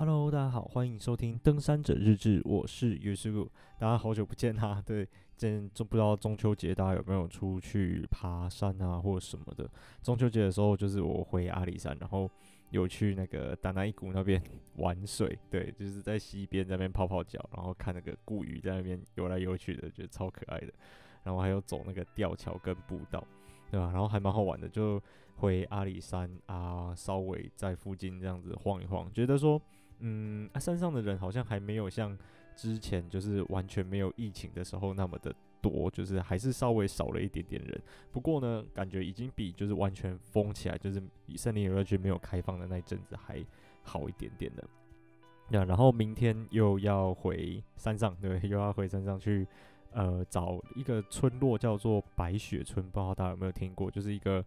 Hello，大家好，欢迎收听《登山者日志》，我是尤师傅。大家好久不见哈，对，今天不知道中秋节大家有没有出去爬山啊，或者什么的。中秋节的时候，就是我回阿里山，然后有去那个丹那伊谷那边 玩水，对，就是在溪边那边泡泡脚，然后看那个顾鱼在那边游来游去的，觉得超可爱的。然后还有走那个吊桥跟步道，对吧？然后还蛮好玩的，就回阿里山啊，稍微在附近这样子晃一晃，觉得说。嗯，啊，山上的人好像还没有像之前就是完全没有疫情的时候那么的多，就是还是稍微少了一点点人。不过呢，感觉已经比就是完全封起来，就是森林游乐区没有开放的那一阵子还好一点点的。那然后明天又要回山上，对，又要回山上去，呃，找一个村落叫做白雪村，不知道大家有没有听过？就是一个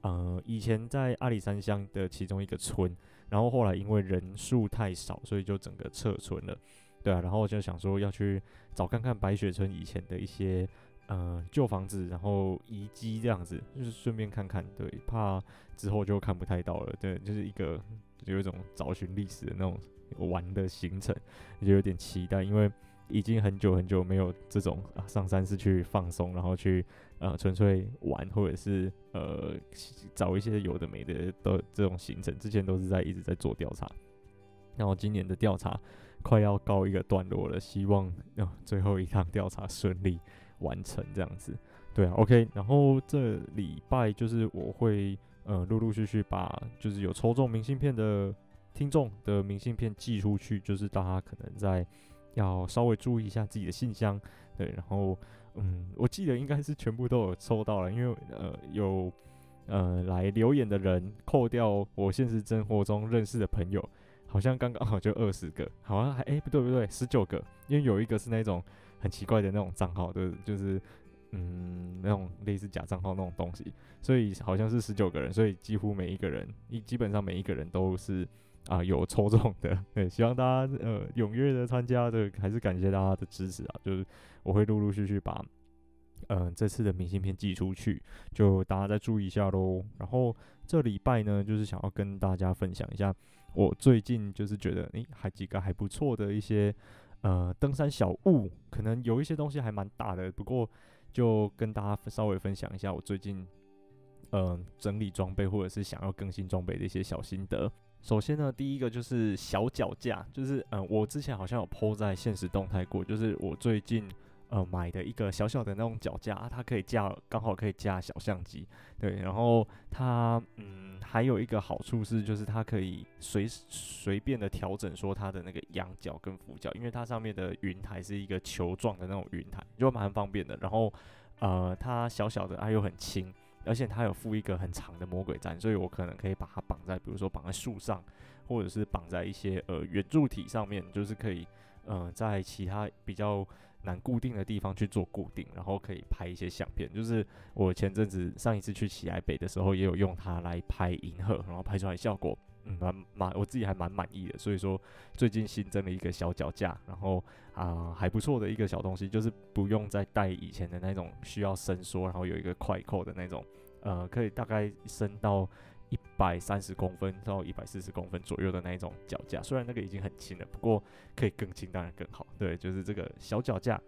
呃，以前在阿里山乡的其中一个村。然后后来因为人数太少，所以就整个撤村了，对啊。然后就想说要去找看看白雪村以前的一些呃旧房子，然后遗迹这样子，就是顺便看看，对，怕之后就看不太到了，对，就是一个有一种找寻历史的那种玩的行程，就有点期待，因为。已经很久很久没有这种啊，上山是去放松，然后去呃纯粹玩，或者是呃找一些有的没的的这种行程。之前都是在一直在做调查，然后今年的调查快要告一个段落了，希望啊 最后一趟调查顺利完成这样子。对啊，OK，然后这礼拜就是我会呃陆陆续续把就是有抽中明信片的听众的明信片寄出去，就是大家可能在。要稍微注意一下自己的信箱，对，然后，嗯，我记得应该是全部都有收到了，因为呃有呃来留言的人，扣掉我现实生活中认识的朋友，好像刚刚好就二十个，好像还哎不对不对，十九个，因为有一个是那种很奇怪的那种账号，对，就是嗯那种类似假账号那种东西，所以好像是十九个人，所以几乎每一个人，一基本上每一个人都是。啊，有抽中的，对，希望大家呃踊跃的参加，这，还是感谢大家的支持啊。就是我会陆陆续续把嗯、这次的明信片寄出去，就大家再注意一下喽。然后这礼拜呢，就是想要跟大家分享一下我最近就是觉得诶还几个还不错的一些呃登山小物，可能有一些东西还蛮大的，不过就跟大家稍微分享一下我最近嗯、整理装备或者是想要更新装备的一些小心得。首先呢，第一个就是小脚架，就是嗯、我之前好像有 po 在现实动态过，就是我最近呃买的一个小小的那种脚架，它可以架，刚好可以架小相机，对，然后它嗯还有一个好处是，就是它可以随随便的调整说它的那个仰角跟俯角，因为它上面的云台是一个球状的那种云台，就蛮方便的。然后呃，它小小的，它又很轻。而且它有附一个很长的魔鬼毡，所以我可能可以把它绑在，比如说绑在树上，或者是绑在一些呃圆柱体上面，就是可以呃在其他比较难固定的地方去做固定，然后可以拍一些相片。就是我前阵子上一次去奇莱北的时候，也有用它来拍银河，然后拍出来效果嗯蛮蛮我自己还蛮满意的。所以说最近新增了一个小脚架，然后啊、还不错的一个小东西，就是不用再带以前的那种需要伸缩，然后有一个快扣的那种。呃，可以大概升到一百三十公分到一百四十公分左右的那一种脚架，虽然那个已经很轻了，不过可以更轻当然更好。对，就是这个小脚架，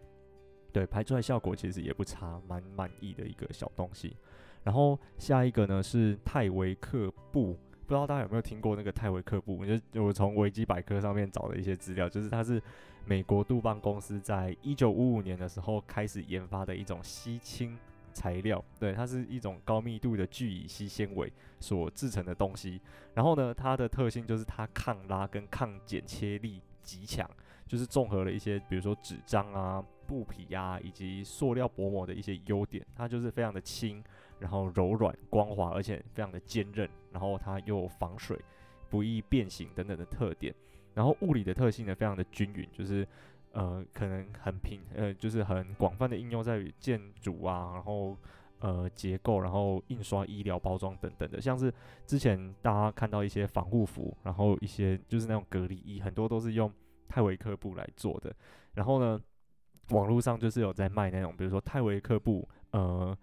对，拍出来效果其实也不差，蛮满意的一个小东西。然后下一个呢是泰维克布，不知道大家有没有听过那个泰维克布？就我从维基百科上面找的一些资料，就是它是美国杜邦公司在一九五五年的时候开始研发的一种吸氢。材料，对，它是一种高密度的聚乙烯纤维所制成的东西。然后呢，它的特性就是它抗拉跟抗剪切力极强，就是综合了一些，比如说纸张啊、布匹啊以及塑料薄膜的一些优点。它就是非常的轻，然后柔软、光滑，而且非常的坚韧。然后它又防水、不易变形等等的特点。然后物理的特性呢，非常的均匀，就是。呃，可能很平，呃，就是很广泛的应用在于建筑啊，然后呃结构，然后印刷、医疗包装等等的，像是之前大家看到一些防护服，然后一些就是那种隔离衣，很多都是用泰维克布来做的。然后呢，网络上就是有在卖那种，比如说泰维克布，呃，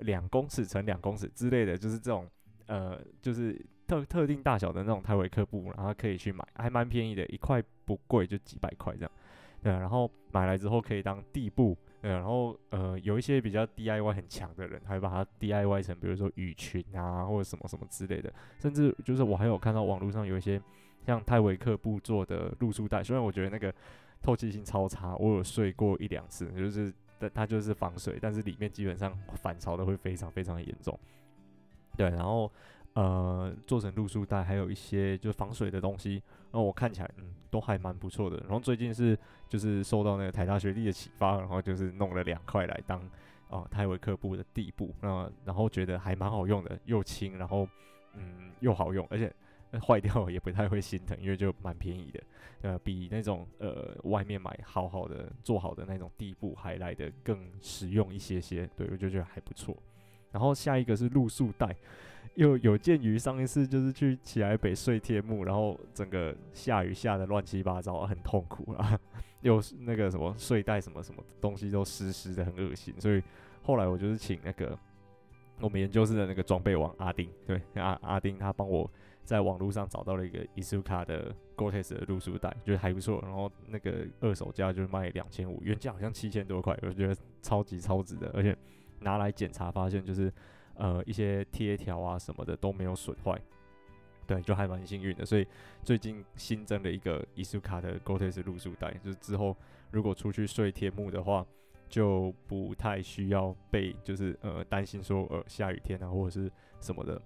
两公尺乘两公尺之类的，就是这种，呃，就是。特特定大小的那种泰维克布，然后可以去买，还蛮便宜的，一块不贵，就几百块这样。对，然后买来之后可以当地布，对，然后呃有一些比较 DIY 很强的人，还把它 DIY 成比如说雨裙啊，或者什么什么之类的，甚至就是我还有看到网络上有一些像泰维克布做的露宿袋，虽然我觉得那个透气性超差，我有睡过一两次，就是它就是防水，但是里面基本上反潮的会非常非常严重。对，然后。呃，做成露宿袋，还有一些就是防水的东西，然后我看起来嗯都还蛮不错的。然后最近是就是受到那个台大学弟的启发，然后就是弄了两块来当啊泰维克布的地布，那然后觉得还蛮好用的，又轻，然后嗯又好用，而且坏掉也不太会心疼，因为就蛮便宜的，呃比那种呃外面买好好的做好的那种地布还来得更实用一些些，对我就觉得还不错。然后下一个是露宿袋。又有鉴于上一次就是去起来北睡天幕，然后整个下雨下得乱七八糟，很痛苦啊，又那个什么睡袋什么什么东西都湿湿的，很恶心。所以后来我就是请那个我们研究室的那个装备王阿丁，对阿阿丁他帮我在网络上找到了一个伊苏卡的 Gore-Tex 的露宿袋，觉得还不错。然后那个二手价就是卖两千五，原价好像七千多块，我觉得超级超值的，而且拿来检查发现就是。呃，一些贴条啊什么的都没有损坏，对，就还蛮幸运的。所以最近新增了一个伊苏卡的 Gore-Tex 露宿袋，就是之后如果出去睡天幕的话，就不太需要被就是呃担心说呃下雨天啊或者是什么的，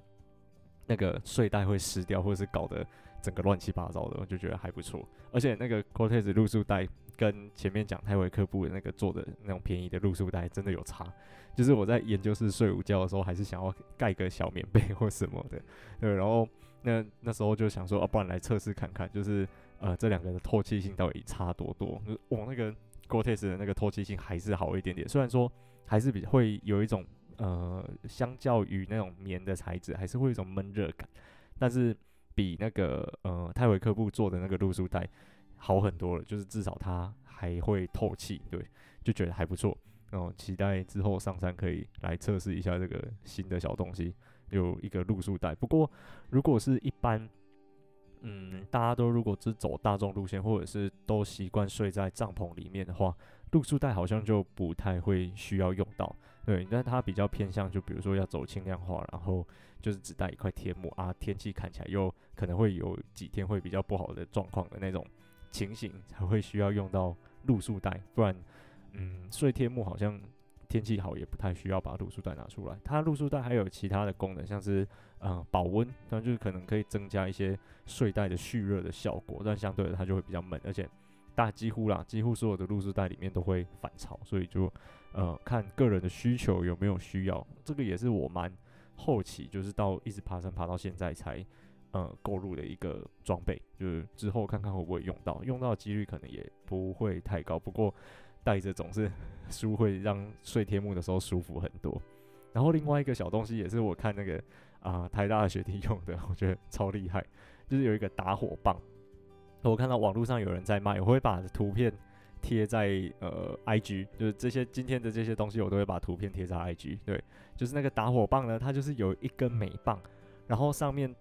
那个睡袋会湿掉或者是搞得整个乱七八糟的，我就觉得还不错。而且那个 Gore-Tex 露宿袋跟前面讲泰维克布的那个做的那种便宜的露宿袋真的有差。就是我在研究室睡午觉的时候，还是想要盖个小棉被或什么的，对。然后那那时候就想说，啊，不然来测试看看，就是呃这两个的透气性到底差多多？就我那个 Gore-Tex 的那个透气性还是好一点点，虽然说还是比会有一种呃相较于那种棉的材质，还是会有一种闷热感，但是比那个呃泰维克布做的那个露宿袋好很多了，就是至少它还会透气，对，就觉得还不错。哦，期待之后上山可以来测试一下这个新的小东西，有一个露宿袋。不过，如果是一般，嗯，大家都如果只走大众路线，或者是都习惯睡在帐篷里面的话，露宿袋好像就不太会需要用到。对，但它比较偏向，就比如说要走轻量化，然后就是只带一块天幕啊，天气看起来又可能会有几天会比较不好的状况的那种情形，才会需要用到露宿袋，不然。嗯，睡天幕好像天气好也不太需要把露宿袋拿出来。它露宿袋还有其他的功能，像是嗯保温，那就是可能可以增加一些睡袋的蓄热的效果，但相对的它就会比较闷，而且大几乎啦，几乎所有的露宿袋里面都会反潮，所以就呃看个人的需求有没有需要。这个也是我蛮后期，就是到一直爬山爬到现在才呃购入的一个装备，就是之后看看会不会用到，用到几率可能也不会太高，不过。带着总是 书会让睡天幕的时候舒服很多。然后另外一个小东西也是我看那个啊、台大的学弟用的，我觉得超厉害，就是有一个打火棒。我看到网络上有人在卖，我会把图片贴在呃 IG，就是这些今天的这些东西我都会把图片贴在 IG。对，就是那个打火棒呢，它就是有一根镁棒，然后上面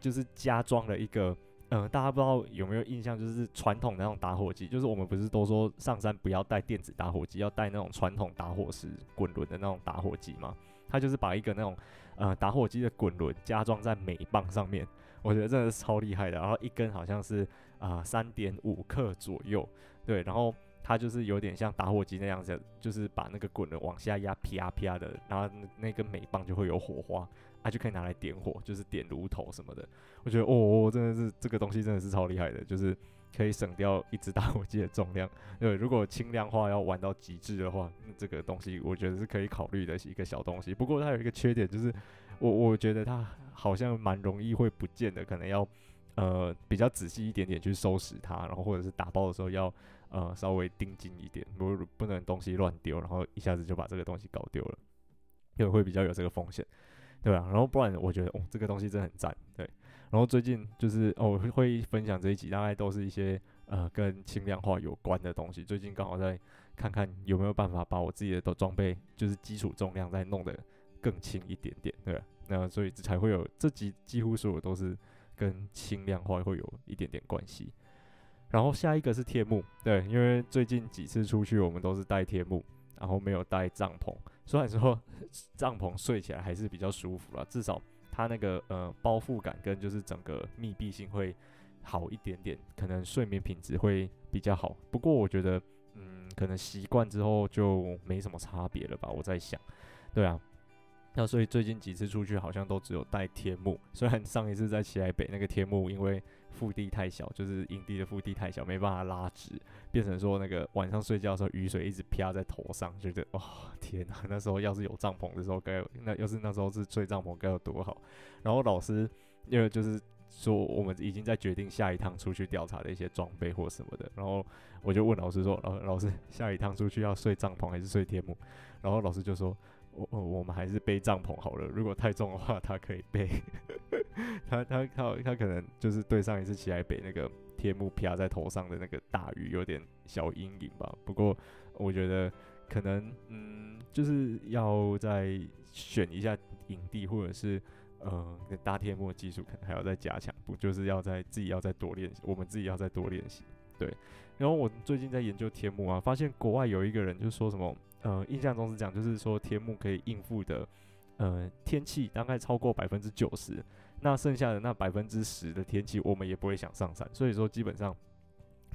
就是加装了一个。嗯，大家不知道有没有印象，就是传统的那种打火机，就是我们不是都说上山不要带电子打火机，要带那种传统打火石滚轮的那种打火机吗？它就是把一个那种呃打火机的滚轮加装在镁棒上面，我觉得真的是超厉害的。然后一根好像是啊三点五克左右，对，然后它就是有点像打火机那样子，就是把那个滚轮往下压，啪啪的，然后那根镁棒就会有火花。它、啊、就可以拿来点火，就是点炉头什么的。我觉得哦，真的是这个东西真的是超厉害的，就是可以省掉一支打火机的重量。对，如果轻量化要玩到极致的话，这个东西我觉得是可以考虑的一个小东西。不过它有一个缺点，就是我我觉得它好像蛮容易会不见的，可能要呃比较仔细一点点去收拾它，然后或者是打包的时候要呃稍微盯紧一点，不不能东西乱丢，然后一下子就把这个东西搞丢了，因为会比较有这个风险。对啊，然后不然我觉得哦，这个东西真的很赞。对，然后最近就是哦会分享这一集，大概都是一些呃跟轻量化有关的东西。最近刚好在看看有没有办法把我自己的装备，就是基础重量再弄得更轻一点点。对，那所以才会有这几几乎所有都是跟轻量化会有一点点关系。然后下一个是天幕，对，因为最近几次出去我们都是带天幕，然后没有带帐篷。虽然说 帐篷睡起来还是比较舒服啦，至少它那个呃包覆感跟就是整个密闭性会好一点点，可能睡眠品质会比较好。不过我觉得，嗯，可能习惯之后就没什么差别了吧。我在想，对啊。那所以最近几次出去好像都只有带天幕，虽然上一次在奇来北那个天幕因为腹地太小，就是营地的腹地太小，没办法拉直，变成说那个晚上睡觉的时候雨水一直飘在头上，觉得哇天哪！那时候要是有帐篷的时候该有，那要是那时候是睡帐篷该有多好。然后老师因为就是说我们已经在决定下一趟出去调查的一些装备或什么的，然后我就问老师说：“老老师，下一趟出去要睡帐篷还是睡天幕？”然后老师就说。我我们还是背帐篷好了，如果太重的话，他可以背。他他他他可能就是对上一次奇莱北那个天幕飘在头上的那个大雨有点小阴影吧。不过我觉得可能嗯，就是要再选一下影帝，或者是呃搭天幕的技术可能还要再加强，不就是要在自己要再多练习，我们自己要再多练习。对，然后我最近在研究天幕啊，发现国外有一个人就说什么。呃，印象中是讲，就是说天幕可以应付的，呃，天气大概超过百分之九十，那剩下的那百分之十的天气，我们也不会想上山。所以说，基本上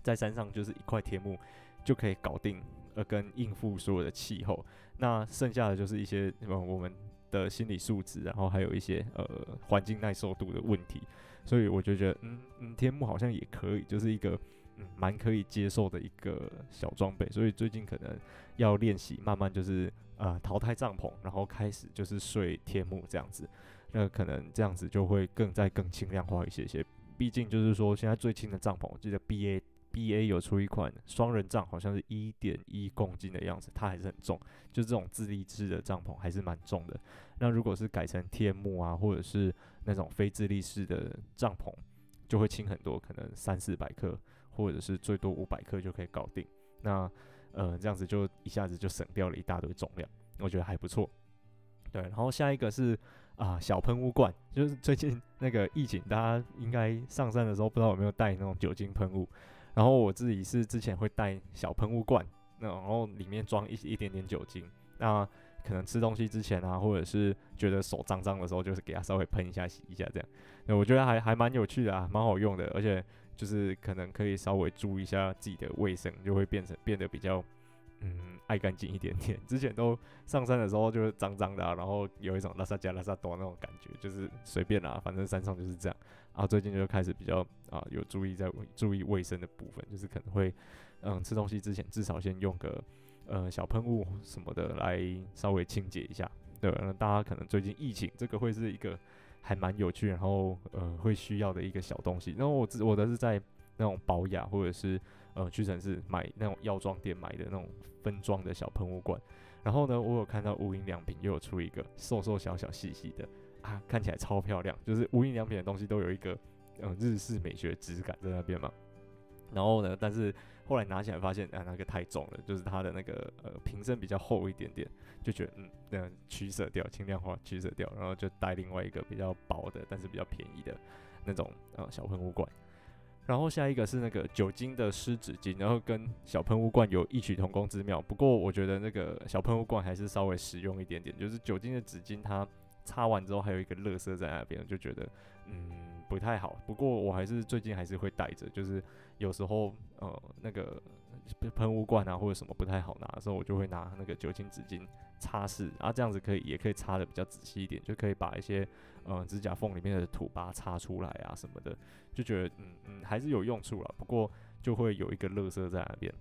在山上就是一块天幕就可以搞定，呃，跟应付所有的气候。那剩下的就是一些呃我们的心理素质，然后还有一些呃环境耐受度的问题。所以我就觉得，嗯嗯，天幕好像也可以，就是一个。嗯，蛮可以接受的一个小装备，所以最近可能要练习，慢慢就是呃淘汰帐篷，然后开始就是睡天幕这样子，那可能这样子就会更再更轻量化一些些。毕竟就是说现在最轻的帐篷，我记得 B A B A 有出一款双人帐，好像是一点一公斤的样子，它还是很重，就这种自立式的帐篷还是蛮重的。那如果是改成天幕啊，或者是那种非自立式的帐篷，就会轻很多，可能三四百克。或者是最多五百克就可以搞定，那呃这样子就一下子就省掉了一大堆重量，我觉得还不错。对，然后下一个是啊、小喷雾罐，就是最近那个疫情，大家应该上山的时候不知道有没有带那种酒精喷雾，然后我自己是之前会带小喷雾罐，那然后里面装一一点点酒精，那可能吃东西之前啊，或者是觉得手脏脏的时候，就是给它稍微喷一下洗一下这样，那我觉得还还蛮有趣的啊，蛮好用的，而且。就是可能可以稍微注意一下自己的卫生，就会变成变得比较嗯爱干净一点点。之前都上山的时候就是脏脏的啊，然后有一种拉萨加拉萨多那种感觉，就是随便啦，反正山上就是这样。然后最近就开始比较啊有注意在注意卫生的部分，就是可能会嗯吃东西之前至少先用个呃小喷雾什么的来稍微清洁一下。对，那大家可能最近疫情这个会是一个。还蛮有趣，然后呃会需要的一个小东西。然后我自我的是在那种保养或者是呃屈臣氏买那种药妆店买的那种分装的小喷雾罐。然后呢，我有看到无印良品又有出一个瘦瘦小小细细的啊，看起来超漂亮。就是无印良品的东西都有一个嗯、日式美学质感在那边嘛。然后呢，但是后来拿起来发现啊那个太重了，就是它的那个呃瓶身比较厚一点点。就觉得嗯，那样取舍掉，轻量化取舍掉，然后就带另外一个比较薄的，但是比较便宜的那种呃小喷雾罐。然后下一个是那个酒精的湿纸巾，然后跟小喷雾罐有异曲同工之妙。不过我觉得那个小喷雾罐还是稍微实用一点点，就是酒精的纸巾它擦完之后还有一个垃圾在那边，就觉得嗯不太好。不过我还是最近还是会带着，就是有时候呃那个喷雾罐啊或者什么不太好拿的时候，我就会拿那个酒精纸巾。擦拭啊，这样子可以，也可以擦的比较仔细一点，就可以把一些嗯指甲缝里面的土把它擦出来啊什么的，就觉得嗯嗯还是有用处了。不过就会有一个垃圾在那边。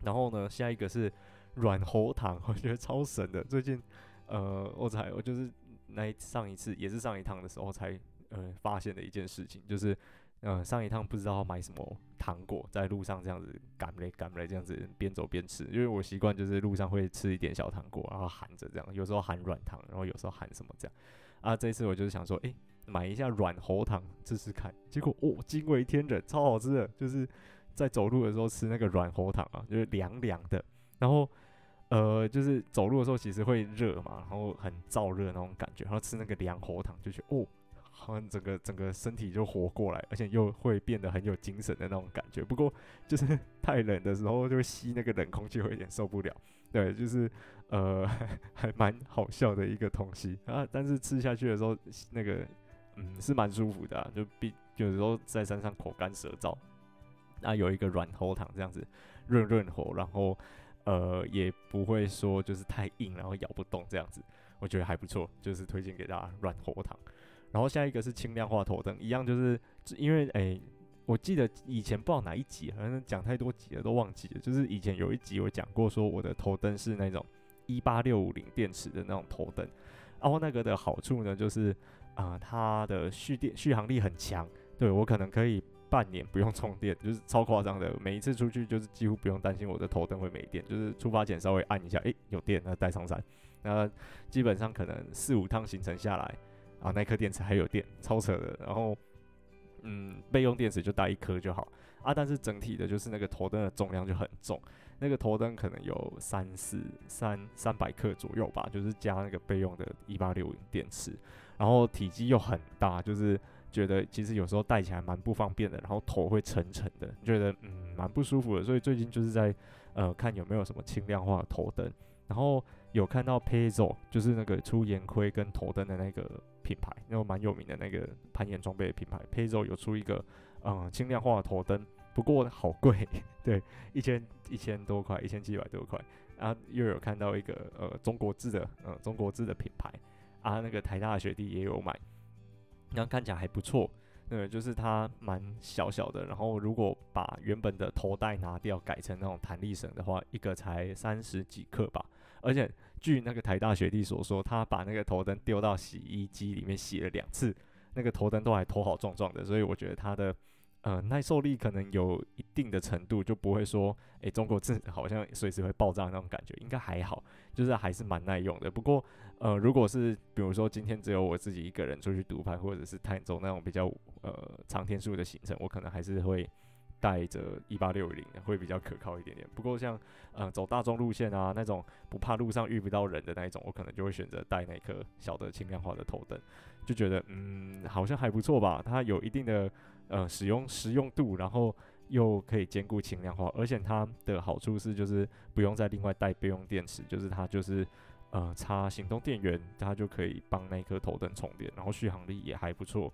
然后呢，下一个是软喉糖，我觉得超神的。最近呃，我才我就是那上一次也是上一趟的时候才呃发现的一件事情，就是。嗯，上一趟不知道买什么糖果，在路上这样子赶来赶来这样子边走边吃，因为我习惯就是路上会吃一点小糖果，然后含着这样，有时候含软糖，然后有时候含什么这样。啊，这一次我就是想说，诶、买一下软喉糖试试看，结果哦，惊为天人，超好吃的，就是在走路的时候吃那个软喉糖啊，就是凉凉的，然后。呃，就是走路的时候其实会热嘛，然后很燥热那种感觉，然后吃那个凉喉糖就觉得哦，好像整个整个身体就活过来，而且又会变得很有精神的那种感觉。不过就是太冷的时候就吸那个冷空气，会有点受不了。对，就是 呃还蛮好笑的一个东西啊，但是吃下去的时候那个嗯是蛮舒服的，就比有时候在山上口干舌燥，啊有一个软喉糖这样子润润喉，然后。呃，也不会说就是太硬，然后咬不动这样子，我觉得还不错，就是推荐给大家软喉糖。然后下一个是轻量化头灯，一样就是因为诶、我记得以前不知道哪一集，好像讲太多集了都忘记了，就是以前有一集我讲过说我的头灯是那种一八六五零电池的那种头灯，然后那个的好处呢就是啊、它的蓄电续航力很强，对我可能可以。半年不用充电，就是超夸张的。每一次出去就是几乎不用担心我的头灯会没电，就是出发前稍微按一下，诶、有电，那带上山。那基本上可能四五趟行程下来，啊，那颗电池还有电，超扯的。然后，嗯，备用电池就带一颗就好啊。但是整体的就是那个头灯的重量就很重，那个头灯可能有三四三三百克左右吧，就是加那个备用的一八六零电池，然后体积又很大，就是。觉得其实有时候戴起来蛮不方便的，然后头会沉沉的，觉得嗯蛮不舒服的，所以最近就是在呃看有没有什么轻量化的头灯，然后有看到 Pezo 就是那个出岩盔跟头灯的那个品牌，然后蛮有名的那个攀岩装备的品牌 Pezo 有出一个嗯轻量化的头灯，不过好贵，对，一千一千多块，一千七百多块，啊又有看到一个呃中国制的嗯、中国制的品牌，啊那个台大学弟也有买。然后看起来还不错，对，就是它蛮小小的。然后如果把原本的头带拿掉，改成那种弹力绳的话，一个才三十几克吧。而且据那个台大学弟所说，他把那个头灯丢到洗衣机里面洗了两次，那个头灯都还头好壮壮的。所以我觉得它的呃耐受力可能有一定的程度，就不会说诶，中国制好像随时会爆炸那种感觉，应该还好，就是还是蛮耐用的。不过。呃，如果是比如说今天只有我自己一个人出去独拍，或者是探走那种比较呃长天数的行程，我可能还是会带着一八六零，会比较可靠一点点。不过像呃走大众路线啊那种不怕路上遇不到人的那一种，我可能就会选择带那颗小的轻量化的头灯，就觉得嗯好像还不错吧。它有一定的呃使用实用度，然后又可以兼顾轻量化，而且它的好处是就是不用再另外带备用电池，就是它就是。呃，插行动电源，它就可以帮那颗头灯充电，然后续航力也还不错。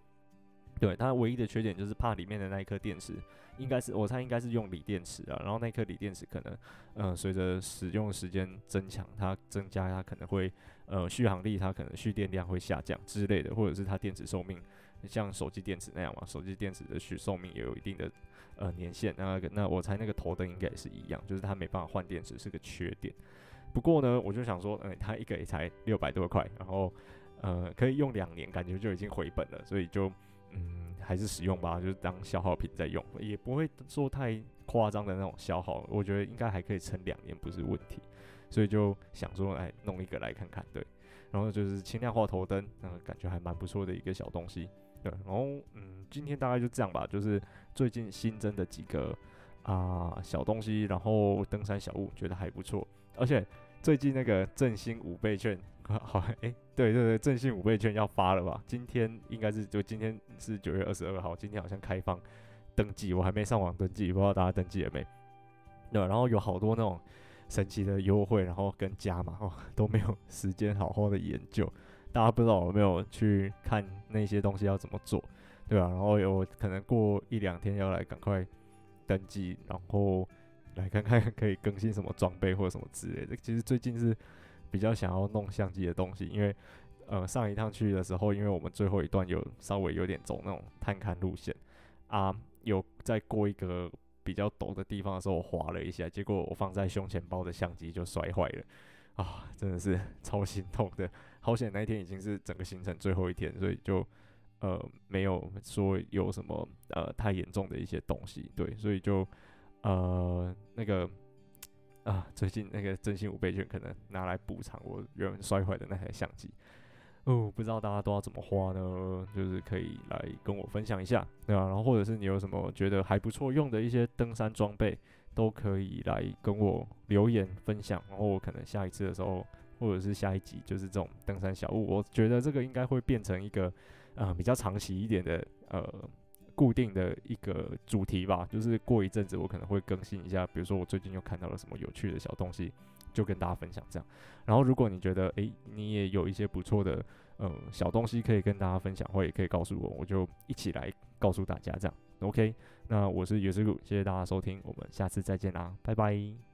对，它唯一的缺点就是怕里面的那一颗电池，应该是我猜应该是用锂电池啊，然后那颗锂电池可能，呃，随着使用时间增强，它增加它可能会，呃，续航力它可能蓄电量会下降之类的，或者是它电池寿命像手机电池那样嘛，手机电池的续寿命也有一定的呃年限，那个那我猜那个头灯应该也是一样，就是它没办法换电池是个缺点。不过呢，我就想说，嗯，它一个也才六百多块，然后，呃，可以用两年，感觉就已经回本了，所以就，嗯，还是使用吧，就是当消耗品在用，也不会说太夸张的那种消耗，我觉得应该还可以撑两年，不是问题，所以就想说，哎，弄一个来看看，对，然后就是轻量化头灯，嗯，感觉还蛮不错的一个小东西，对，然后，嗯，今天大概就这样吧，就是最近新增的几个啊、小东西，然后登山小物，觉得还不错。而且最近那个振兴五倍券，好，哎、对对对，振兴五倍券要发了吧？今天应该是就今天是九月二十二号，今天好像开放登记，我还没上网登记，不知道大家登记了没？对，然后有好多那种神奇的优惠，然后跟加码哦，都没有时间好好的研究，大家不知道有没有去看那些东西要怎么做，对吧？然后有可能过一两天要来赶快登记，然后。来看看可以更新什么装备或者什么之类的。其实最近是比较想要弄相机的东西，因为呃上一趟去的时候，因为我们最后一段有稍微有点走那种探勘路线啊，有在过一个比较陡的地方的时候，我滑了一下，结果我放在胸前包的相机就摔坏了啊，真的是 超心痛的。好险那一天已经是整个行程最后一天，所以就呃没有说有什么呃太严重的一些东西，对，所以就。呃，那个啊，最近那个真心五倍券可能拿来补偿我原本摔坏的那台相机哦，不知道大家都要怎么花呢？就是可以来跟我分享一下，对吧？然后或者是你有什么觉得还不错用的一些登山装备，都可以来跟我留言分享，然后我可能下一次的时候，或者是下一集，就是这种登山小物，我觉得这个应该会变成一个呃比较长期一点的呃固定的一个主题吧，就是过一阵子我可能会更新一下，比如说我最近又看到了什么有趣的小东西，就跟大家分享这样。然后如果你觉得诶、你也有一些不错的呃小东西可以跟大家分享，或也可以告诉我，我就一起来告诉大家这样。OK，那我是尤师傅，谢谢大家收听，我们下次再见啦，拜拜。